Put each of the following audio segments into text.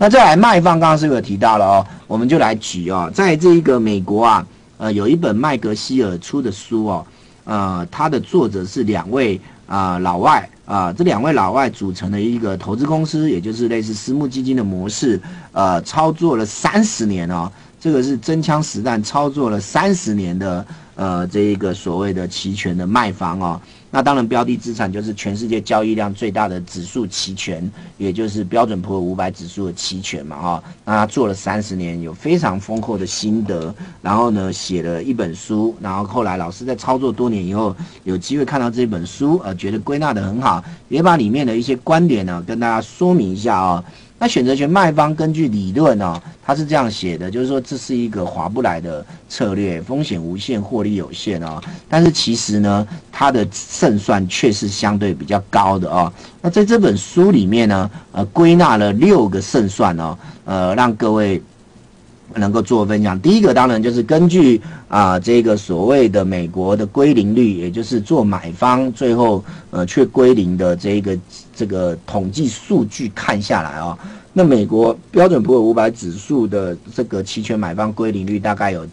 那再来卖方，刚刚是不是有提到了哦？我们就来举哦，在这一个美国啊，呃，有一本麦格希尔出的书哦，呃，它的作者是两位啊老外啊，这两位老外组成的一个投资公司，也就是类似私募基金的模式，呃，操作了三十年哦，这个是真枪实弹操作了三十年的呃这一个所谓的期权的卖方哦。那当然，标的资产就是全世界交易量最大的指数期权，也就是标准普尔五百指数的期权嘛，哈。那他做了三十年，有非常丰厚的心得，然后呢，写了一本书，然后后来老师在操作多年以后，有机会看到这本书，呃，觉得归纳的很好，也把里面的一些观点呢，跟大家说明一下啊。那选择权卖方根据理论呢，他是这样写的，就是说这是一个划不来的策略，风险无限，获利有限哦。但是其实呢，它的胜算却是相对比较高的哦。那在这本书里面呢，呃，归纳了六个胜算哦，呃，让各位能够做分享。第一个当然就是根据啊这个所谓的美国的归零率，也就是做买方最后呃却归零的这个。这个统计数据看下来啊，那美国标准普尔五百指数的这个期权买方归零率大概有，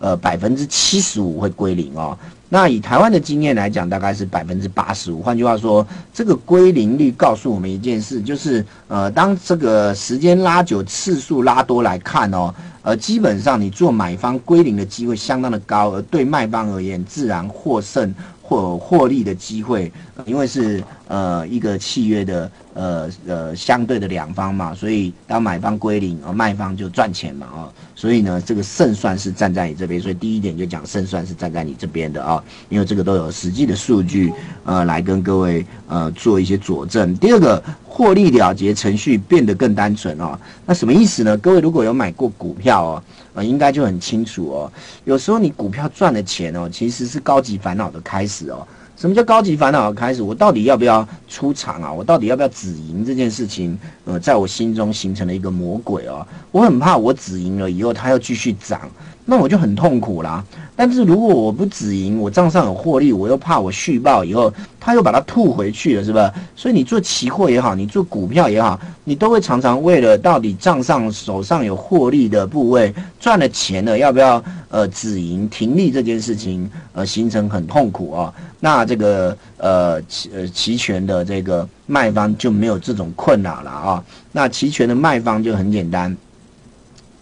呃百分之七十五会归零哦。那以台湾的经验来讲，大概是百分之八十五。换句话说，这个归零率告诉我们一件事，就是呃，当这个时间拉久、次数拉多来看哦，呃，基本上你做买方归零的机会相当的高，而对卖方而言，自然获胜。或获利的机会，因为是呃一个契约的呃呃相对的两方嘛，所以当买方归零，而卖方就赚钱嘛啊，所以呢这个胜算是站在你这边，所以第一点就讲胜算是站在你这边的啊，因为这个都有实际的数据呃来跟各位呃做一些佐证。第二个获利了结程序变得更单纯哦，那什么意思呢？各位如果有买过股票哦。呃，应该就很清楚哦。有时候你股票赚的钱哦，其实是高级烦恼的开始哦。什么叫高级烦恼开始？我到底要不要出场啊？我到底要不要止盈这件事情？呃，在我心中形成了一个魔鬼哦。我很怕我止盈了以后，它要继续涨，那我就很痛苦啦。但是如果我不止盈，我账上有获利，我又怕我续报以后。他又把它吐回去了，是吧？所以你做期货也好，你做股票也好，你都会常常为了到底账上手上有获利的部位赚了钱了，要不要呃止盈停利这件事情呃形成很痛苦啊？那这个呃期呃期权的这个卖方就没有这种困扰了啊？那期权的卖方就很简单，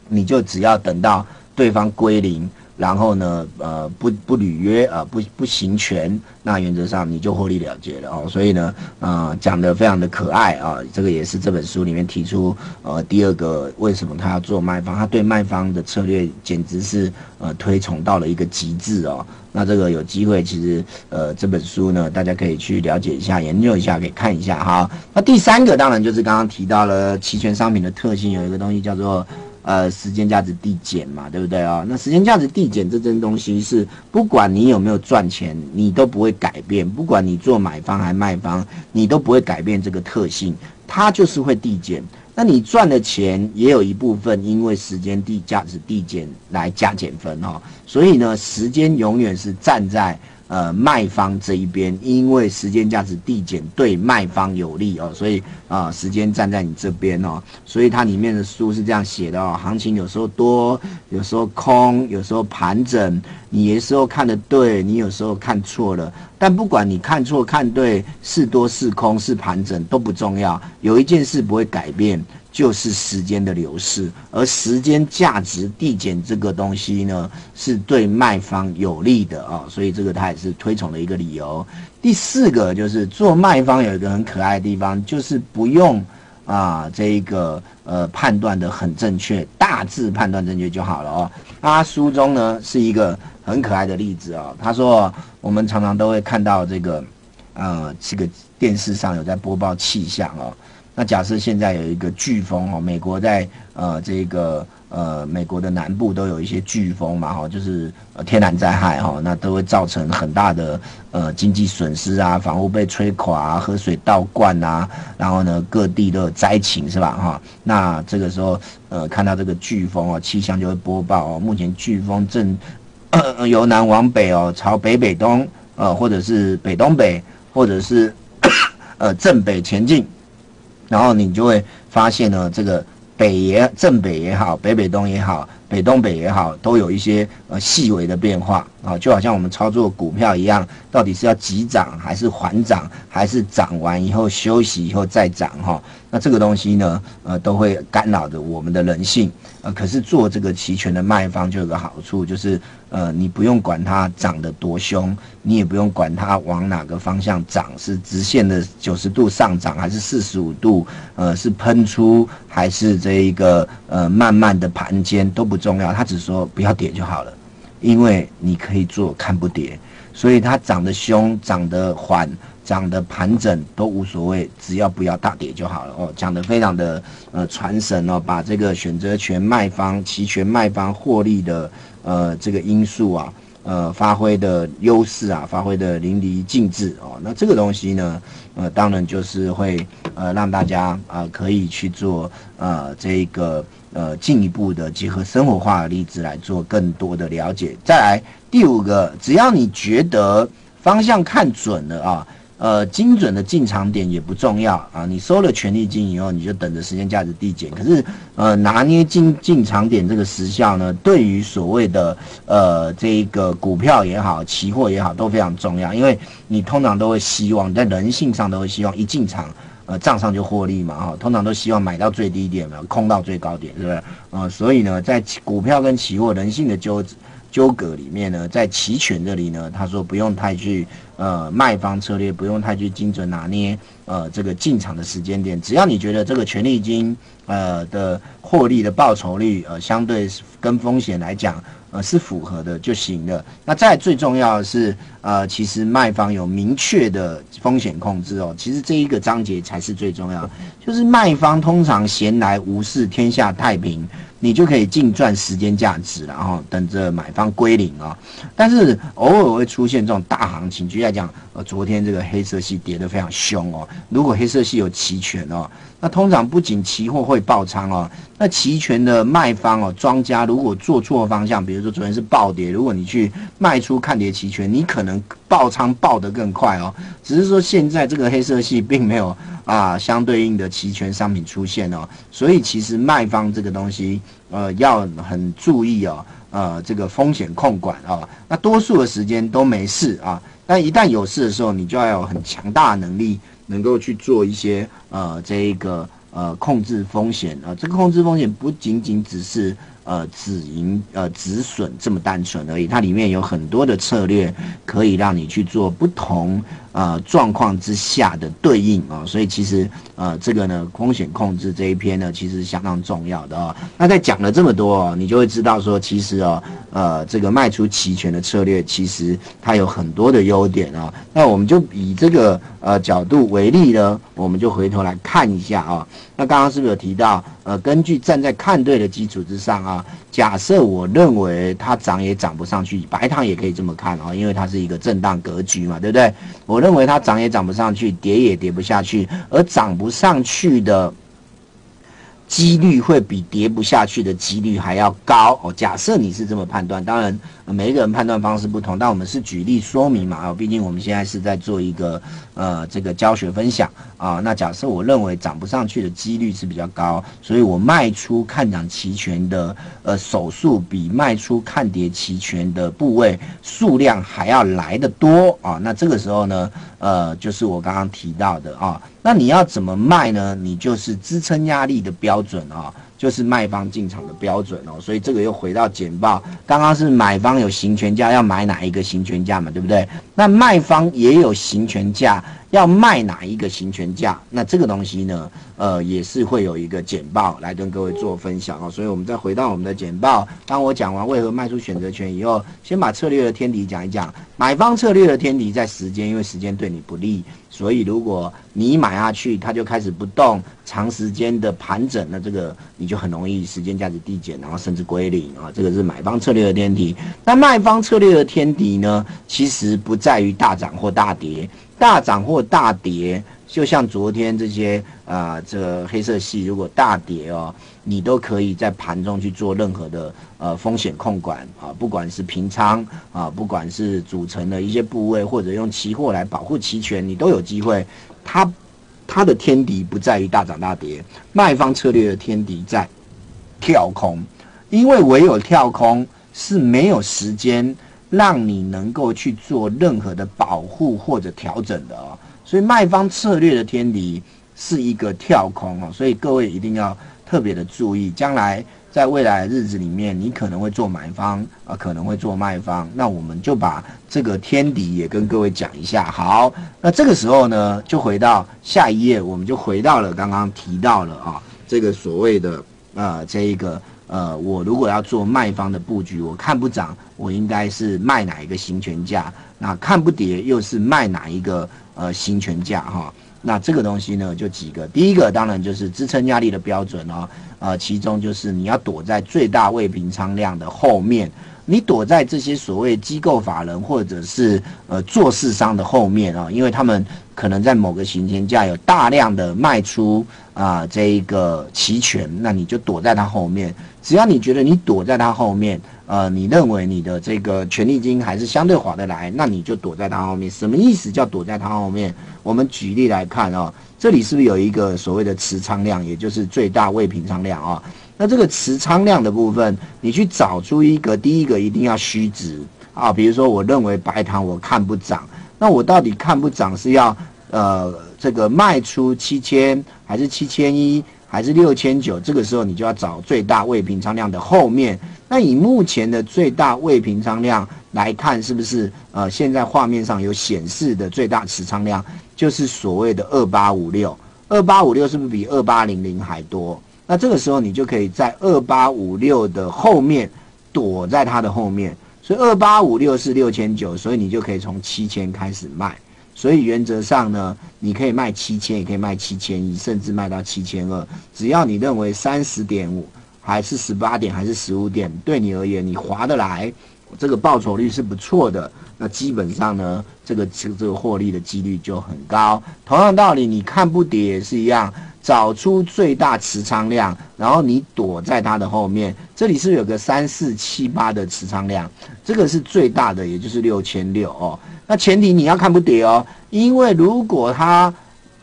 你就只要等到对方归零。然后呢，呃，不不履约啊，不不行权，那原则上你就获利了结了哦。所以呢，啊，讲的非常的可爱啊，这个也是这本书里面提出，呃，第二个为什么他要做卖方，他对卖方的策略简直是呃推崇到了一个极致哦。那这个有机会，其实呃这本书呢，大家可以去了解一下、研究一下，可以看一下哈。那第三个当然就是刚刚提到了期权商品的特性，有一个东西叫做。呃，时间价值递减嘛，对不对啊？那时间价值递减这件东西是，不管你有没有赚钱，你都不会改变。不管你做买方还卖方，你都不会改变这个特性，它就是会递减。那你赚的钱也有一部分因为时间递价值递减来加减分哈。所以呢，时间永远是站在。呃，卖方这一边，因为时间价值递减对卖方有利哦，所以啊，时间站在你这边哦，所以它里面的书是这样写的哦，行情有时候多，有时候空，有时候盘整，你有时候看的对，你有时候看错了，但不管你看错看对，是多是空是盘整都不重要，有一件事不会改变。就是时间的流逝，而时间价值递减这个东西呢，是对卖方有利的啊，所以这个他也是推崇的一个理由。第四个就是做卖方有一个很可爱的地方，就是不用啊这一个呃判断的很正确，大致判断正确就好了哦。他书中呢是一个很可爱的例子哦，他说我们常常都会看到这个呃这个电视上有在播报气象哦。那假设现在有一个飓风哦，美国在呃这个呃美国的南部都有一些飓风嘛哈，就是呃天然灾害哈，那都会造成很大的呃经济损失啊，房屋被吹垮啊，河水倒灌啊，然后呢各地都有灾情是吧哈？那这个时候呃看到这个飓风哦，气象就会播报哦，目前飓风正由南往北哦，朝北北东呃或者是北东北或者是 呃正北前进。然后你就会发现呢，这个北也正北也好，北北东也好。北东北也好，都有一些呃细微的变化啊，就好像我们操作股票一样，到底是要急涨还是缓涨，还是涨完以后休息以后再涨哈？那这个东西呢，呃，都会干扰着我们的人性。呃，可是做这个期权的卖方就有个好处，就是呃，你不用管它涨得多凶，你也不用管它往哪个方向涨，是直线的九十度上涨，还是四十五度，呃，是喷出还是这一个呃慢慢的盘间都不。重要，他只说不要跌就好了，因为你可以做看不跌，所以它涨得凶、涨得缓、涨得盘整都无所谓，只要不要大跌就好了哦。讲得非常的呃传神哦，把这个选择权卖方、期权卖方获利的呃这个因素啊，呃发挥的优势啊，发挥的淋漓尽致哦。那这个东西呢，呃当然就是会呃让大家啊可以去做呃这个。呃，进一步的结合生活化的例子来做更多的了解。再来第五个，只要你觉得方向看准了啊，呃，精准的进场点也不重要啊。你收了权利金以后，你就等着时间价值递减。可是，呃，拿捏进进场点这个时效呢，对于所谓的呃这个股票也好，期货也好，都非常重要。因为你通常都会希望在人性上都会希望一进场。呃，账上就获利嘛，哈，通常都希望买到最低点嘛，空到最高点，是不是？啊，所以呢，在股票跟期货人性的纠纠葛里面呢，在期权这里呢，他说不用太去呃卖方策略，不用太去精准拿捏呃这个进场的时间点，只要你觉得这个权利金呃的获利的报酬率呃相对跟风险来讲。呃，是符合的就行了。那再最重要的是，呃，其实卖方有明确的风险控制哦。其实这一个章节才是最重要，就是卖方通常闲来无事，天下太平。你就可以净赚时间价值，然后等着买方归零啊。但是偶尔会出现这种大行情，举例讲，呃，昨天这个黑色系跌得非常凶哦。如果黑色系有期权哦，那通常不仅期货会爆仓哦，那期权的卖方哦，庄家如果做错方向，比如说昨天是暴跌，如果你去卖出看跌期权，你可能爆仓爆得更快哦。只是说现在这个黑色系并没有。啊，相对应的期权商品出现哦，所以其实卖方这个东西，呃，要很注意哦，呃，这个风险控管啊。那多数的时间都没事啊，但一旦有事的时候，你就要有很强大的能力，能够去做一些呃，这一个呃控制风险啊。这个控制风险不仅仅只是。呃，止盈呃止损这么单纯而已，它里面有很多的策略可以让你去做不同呃状况之下的对应啊，所以其实呃这个呢风险控制这一篇呢其实相当重要的哦。那在讲了这么多，你就会知道说，其实哦呃这个卖出期权的策略其实它有很多的优点啊。那我们就以这个呃角度为例呢，我们就回头来看一下啊。那刚刚是不是有提到呃根据站在看对的基础之上啊？假设我认为它涨也涨不上去，白糖也可以这么看啊，因为它是一个震荡格局嘛，对不对？我认为它涨也涨不上去，跌也跌不下去，而涨不上去的。几率会比跌不下去的几率还要高哦。假设你是这么判断，当然每一个人判断方式不同，但我们是举例说明嘛。哦，毕竟我们现在是在做一个呃这个教学分享啊。那假设我认为涨不上去的几率是比较高，所以我卖出看涨期权的呃手数比卖出看跌期权的部位数量还要来得多啊。那这个时候呢，呃，就是我刚刚提到的啊。那你要怎么卖呢？你就是支撑压力的标准啊，就是卖方进场的标准哦。所以这个又回到简报，刚刚是买方有行权价，要买哪一个行权价嘛，对不对？那卖方也有行权价。要卖哪一个行权价？那这个东西呢？呃，也是会有一个简报来跟各位做分享哦。所以，我们再回到我们的简报。当我讲完为何卖出选择权以后，先把策略的天敌讲一讲。买方策略的天敌在时间，因为时间对你不利，所以如果你买下去，它就开始不动，长时间的盘整，那这个你就很容易时间价值递减，然后甚至归零啊。这个是买方策略的天敌。那卖方策略的天敌呢？其实不在于大涨或大跌。大涨或大跌，就像昨天这些啊，这个黑色系如果大跌哦，你都可以在盘中去做任何的呃风险控管啊，不管是平仓啊，不管是组成的一些部位，或者用期货来保护期权，你都有机会。它它的天敌不在于大涨大跌，卖方策略的天敌在跳空，因为唯有跳空是没有时间让你能够去做任何的保护或者调整的哦。所以卖方策略的天敌是一个跳空哦，所以各位一定要特别的注意，将来。在未来的日子里面，你可能会做买方啊，可能会做卖方。那我们就把这个天敌也跟各位讲一下。好，那这个时候呢，就回到下一页，我们就回到了刚刚提到了啊，这个所谓的呃，这一个呃，我如果要做卖方的布局，我看不涨，我应该是卖哪一个行权价？那看不跌，又是卖哪一个呃行权价？哈。那这个东西呢，就几个，第一个当然就是支撑压力的标准哦，呃，其中就是你要躲在最大未平仓量的后面，你躲在这些所谓机构法人或者是呃做市商的后面啊，因为他们可能在某个行情价有大量的卖出啊这一个期权，那你就躲在他后面，只要你觉得你躲在他后面。呃，你认为你的这个权利金还是相对划得来，那你就躲在他后面。什么意思？叫躲在他后面？我们举例来看哦，这里是不是有一个所谓的持仓量，也就是最大未平仓量啊？那这个持仓量的部分，你去找出一个，第一个一定要虚值啊。比如说，我认为白糖我看不涨，那我到底看不涨是要呃这个卖出七千还是七千一？还是六千九，这个时候你就要找最大未平仓量的后面。那以目前的最大未平仓量来看，是不是呃现在画面上有显示的最大持仓量就是所谓的二八五六？二八五六是不是比二八零零还多？那这个时候你就可以在二八五六的后面躲在它的后面。所以二八五六是六千九，所以你就可以从七千开始卖。所以原则上呢，你可以卖七千，也可以卖七千一，甚至卖到七千二。只要你认为三十点五，还是十八点，还是十五点，对你而言你划得来，这个报酬率是不错的。那基本上呢，这个这个这个获利的几率就很高。同样道理，你看不跌也是一样，找出最大持仓量，然后你躲在它的后面。这里是有个三四七八的持仓量，这个是最大的，也就是六千六哦。那前提你要看不跌哦，因为如果它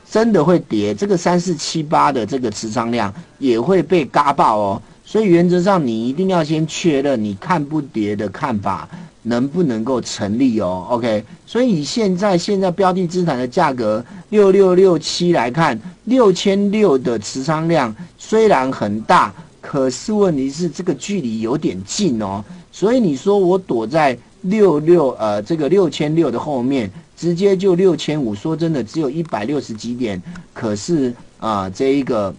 真的会跌，这个三四七八的这个持仓量也会被嘎爆哦。所以原则上你一定要先确认你看不跌的看法能不能够成立哦。OK，所以以现在现在标的资产的价格六六六七来看，六千六的持仓量虽然很大，可是问题是这个距离有点近哦。所以你说我躲在。六六呃，这个六千六的后面直接就六千五，说真的，只有一百六十几点，可是啊，这一个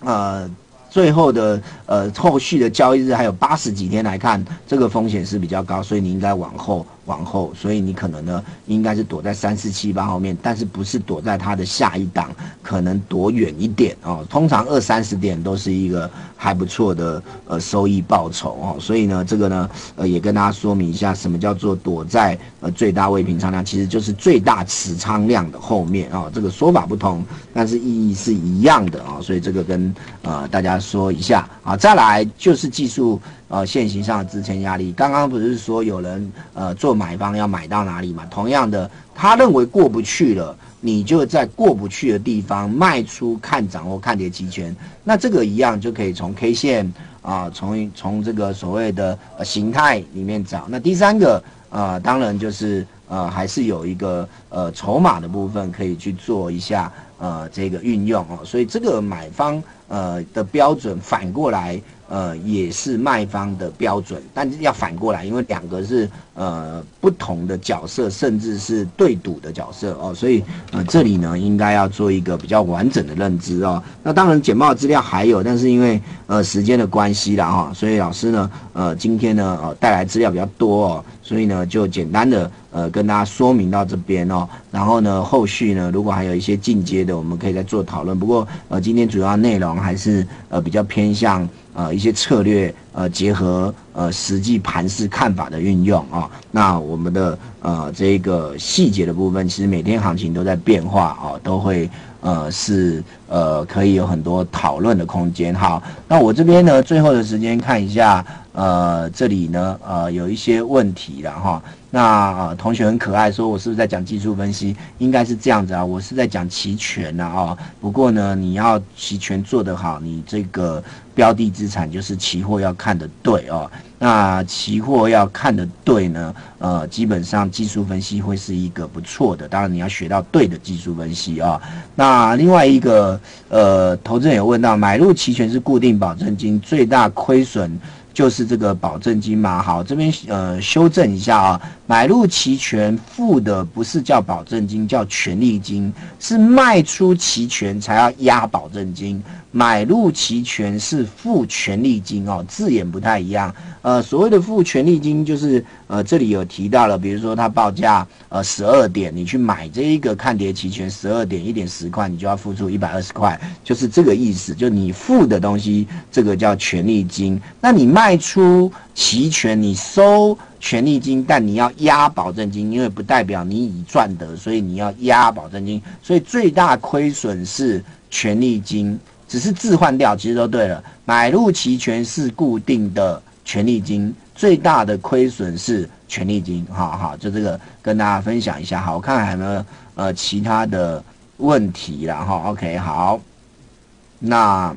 呃。最后的呃后续的交易日还有八十几天来看，这个风险是比较高，所以你应该往后往后，所以你可能呢应该是躲在三四七八后面，但是不是躲在它的下一档，可能躲远一点哦。通常二三十点都是一个还不错的呃收益报酬哦，所以呢这个呢呃也跟大家说明一下，什么叫做躲在呃最大未平仓量，其实就是最大持仓量的后面啊，这个说法不同，但是意义是一样的啊，所以这个跟呃大家。说一下啊，再来就是技术呃现行上的支撑压力。刚刚不是说有人呃做买方要买到哪里嘛？同样的，他认为过不去了，你就在过不去的地方卖出看涨或看跌期权。那这个一样就可以从 K 线啊，从从这个所谓的呃形态里面找。那第三个呃，当然就是呃还是有一个呃筹码的部分可以去做一下呃这个运用哦。所以这个买方。呃的标准反过来，呃也是卖方的标准，但是要反过来，因为两个是呃不同的角色，甚至是对赌的角色哦，所以呃这里呢应该要做一个比较完整的认知哦。那当然简报资料还有，但是因为呃时间的关系啦哈，所以老师呢呃今天呢呃带来资料比较多哦，所以呢就简单的呃跟大家说明到这边哦，然后呢后续呢如果还有一些进阶的，我们可以再做讨论。不过呃今天主要内容。还是呃比较偏向呃一些策略呃结合呃实际盘势看法的运用啊，那我们的呃这个细节的部分，其实每天行情都在变化啊，都会呃是呃可以有很多讨论的空间。好，那我这边呢最后的时间看一下呃，这里呢，呃，有一些问题了哈。那呃、同学很可爱，说我是不是在讲技术分析？应该是这样子啊，我是在讲期权呐啊。不过呢，你要期权做得好，你这个标的资产就是期货要看得对哦。那期货要看得对呢，呃，基本上技术分析会是一个不错的。当然你要学到对的技术分析啊。那另外一个，呃，投资人有问到，买入期权是固定保证金，最大亏损。就是这个保证金嘛，好，这边呃修正一下啊，买入期权付的不是叫保证金，叫权利金，是卖出期权才要压保证金。买入期权是付权利金哦，字眼不太一样。呃，所谓的付权利金，就是呃，这里有提到了，比如说它报价呃十二点，你去买这一个看跌期权，十二点一点十块，你就要付出一百二十块，就是这个意思。就你付的东西，这个叫权利金。那你卖出期权，你收权利金，但你要压保证金，因为不代表你已赚得，所以你要压保证金。所以最大亏损是权利金。只是置换掉，其实都对了。买入期权是固定的权利金，最大的亏损是权利金。好好，就这个跟大家分享一下。好，我看还有没有呃其他的问题了哈？OK，好，那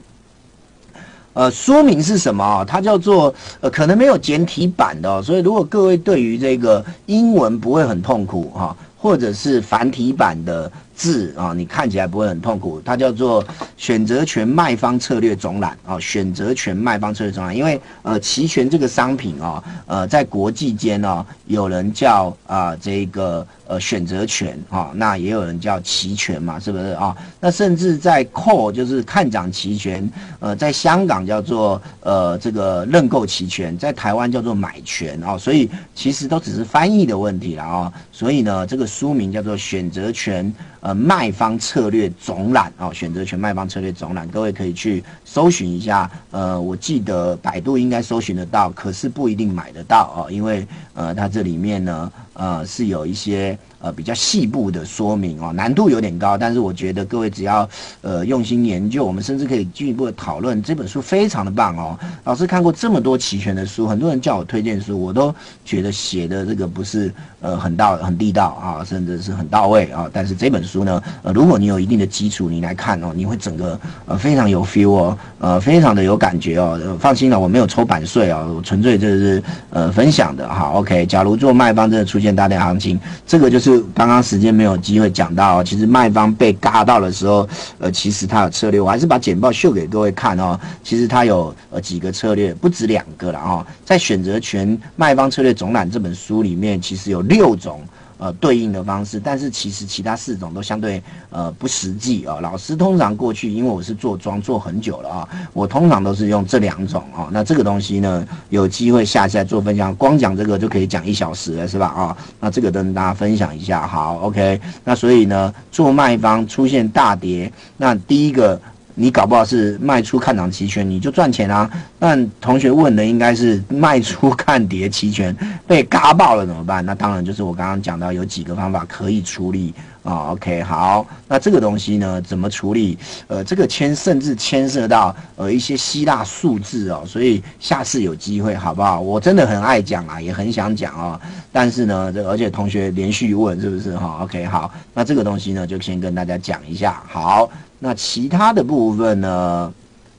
呃说明是什么？它叫做呃可能没有简体版的，所以如果各位对于这个英文不会很痛苦哈，或者是繁体版的。字啊，你看起来不会很痛苦。它叫做选择权卖方策略总览啊，选择权卖方策略总览。因为呃，期权这个商品啊，呃，在国际间呢，有人叫啊这个呃选择权啊，那也有人叫期权嘛，是不是啊？那甚至在 call 就是看涨期权，呃，在香港叫做呃这个认购期权，在台湾叫做买权啊，所以其实都只是翻译的问题了啊。所以呢，这个书名叫做选择权。呃，卖方策略总览哦，选择权卖方策略总览，各位可以去搜寻一下。呃，我记得百度应该搜寻得到，可是不一定买得到哦，因为呃，它这里面呢，呃，是有一些。呃，比较细部的说明哦，难度有点高，但是我觉得各位只要呃用心研究，我们甚至可以进一步的讨论。这本书非常的棒哦，老师看过这么多齐全的书，很多人叫我推荐书，我都觉得写的这个不是呃很到很地道啊，甚至是很到位啊。但是这本书呢，呃，如果你有一定的基础，你来看哦，你会整个呃非常有 feel 哦，呃，非常的有感觉哦。放心了，我没有抽版税哦，我纯粹这是呃分享的哈。OK，假如做卖方真的出现大跌行情，这个就是。刚刚时间没有机会讲到，其实卖方被嘎到的时候，呃，其实他有策略，我还是把简报秀给各位看哦。其实他有呃几个策略，不止两个了哦。在选择权卖方策略总览这本书里面，其实有六种。呃，对应的方式，但是其实其他四种都相对呃不实际啊。老师通常过去，因为我是做庄做很久了啊，我通常都是用这两种啊。那这个东西呢，有机会下次再做分享，光讲这个就可以讲一小时了，是吧？啊，那这个跟大家分享一下，好，OK。那所以呢，做卖方出现大跌，那第一个。你搞不好是卖出看涨期权，你就赚钱啊。那同学问的应该是卖出看跌期权 被嘎爆了怎么办？那当然就是我刚刚讲到有几个方法可以处理啊。OK，好，那这个东西呢怎么处理？呃，这个牵甚至牵涉到呃一些希腊数字哦，所以下次有机会好不好？我真的很爱讲啊，也很想讲哦。但是呢，这而且同学连续问是不是哈？OK，好，那这个东西呢就先跟大家讲一下。好。那其他的部分呢？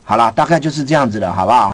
好了，大概就是这样子的，好不好？